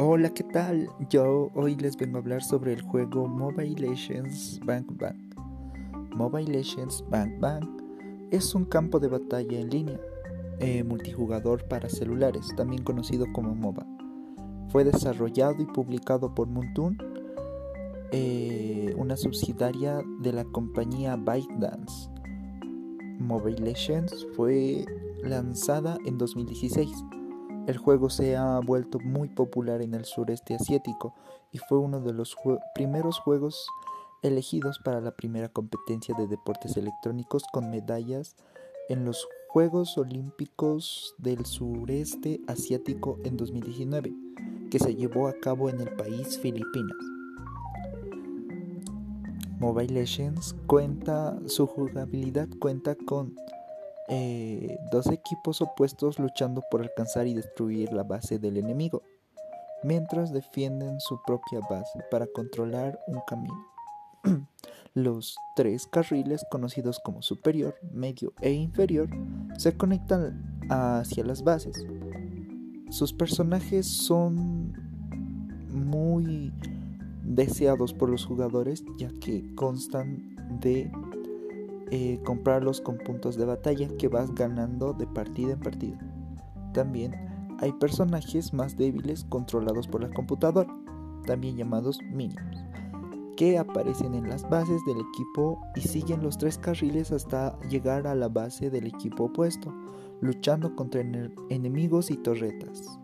Hola, ¿qué tal? Yo hoy les vengo a hablar sobre el juego Mobile Legends Bang Bang. Mobile Legends Bang Bang es un campo de batalla en línea, eh, multijugador para celulares, también conocido como MOBA. Fue desarrollado y publicado por Moontoon, eh, una subsidiaria de la compañía ByteDance. Mobile Legends fue lanzada en 2016 el juego se ha vuelto muy popular en el sureste asiático y fue uno de los primeros juegos elegidos para la primera competencia de deportes electrónicos con medallas en los Juegos Olímpicos del Sureste Asiático en 2019, que se llevó a cabo en el país Filipinas. Mobile Legends cuenta, su jugabilidad cuenta con eh, dos equipos opuestos luchando por alcanzar y destruir la base del enemigo, mientras defienden su propia base para controlar un camino. Los tres carriles, conocidos como superior, medio e inferior, se conectan hacia las bases. Sus personajes son muy deseados por los jugadores ya que constan de eh, comprarlos con puntos de batalla que vas ganando de partida en partida. También hay personajes más débiles controlados por la computadora, también llamados minions, que aparecen en las bases del equipo y siguen los tres carriles hasta llegar a la base del equipo opuesto, luchando contra enemigos y torretas.